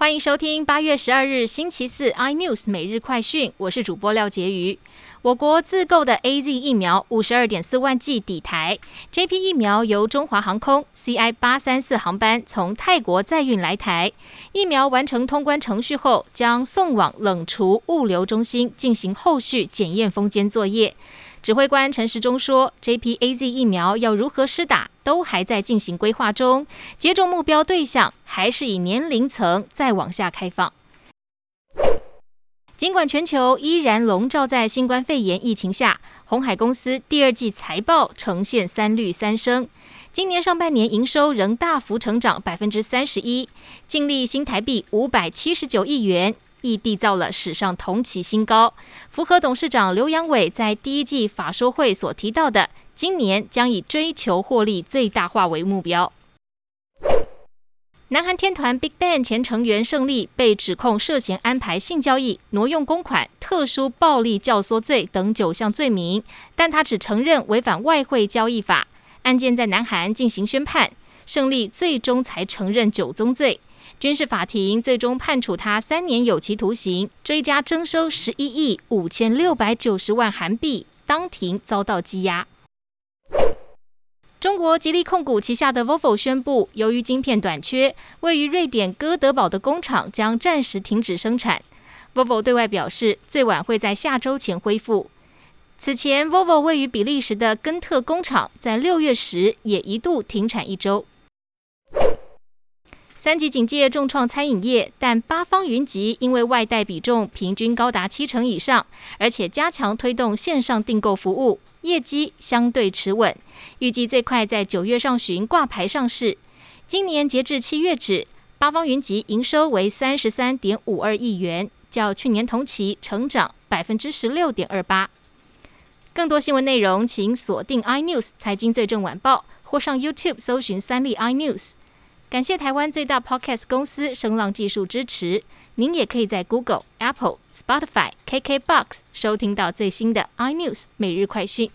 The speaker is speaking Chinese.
欢迎收听八月十二日星期四 iNews 每日快讯，我是主播廖杰瑜。我国自购的 A Z 疫苗五十二点四万剂抵台，这批疫苗由中华航空 C I 八三四航班从泰国载运来台。疫苗完成通关程序后，将送往冷储物流中心进行后续检验封监作业。指挥官陈时中说，这批 A Z 疫苗要如何施打，都还在进行规划中，接种目标对象还是以年龄层再往下开放。尽管全球依然笼罩在新冠肺炎疫情下，红海公司第二季财报呈现三绿三升。今年上半年营收仍大幅成长百分之三十一，净利新台币五百七十九亿元，亦缔造了史上同期新高，符合董事长刘阳伟在第一季法说会所提到的，今年将以追求获利最大化为目标。南韩天团 BigBang 前成员胜利被指控涉嫌安排性交易、挪用公款、特殊暴力教唆罪等九项罪名，但他只承认违反外汇交易法。案件在南韩进行宣判，胜利最终才承认九宗罪。军事法庭最终判处他三年有期徒刑，追加征收十一亿五千六百九十万韩币，当庭遭到羁押。中国吉利控股旗下的 Volvo 宣布，由于晶片短缺，位于瑞典哥德堡的工厂将暂时停止生产。Volvo 对外表示，最晚会在下周前恢复。此前，Volvo 位于比利时的根特工厂在六月时也一度停产一周。三级警戒重创餐饮业，但八方云集因为外带比重平均高达七成以上，而且加强推动线上订购服务，业绩相对持稳。预计最快在九月上旬挂牌上市。今年截至七月止，八方云集营收为三十三点五二亿元，较去年同期成长百分之十六点二八。更多新闻内容，请锁定 iNews 财经最正晚报，或上 YouTube 搜寻三立 iNews。感谢台湾最大 Podcast 公司声浪技术支持。您也可以在 Google、Apple、Spotify、KKBox 收听到最新的 iNews 每日快讯。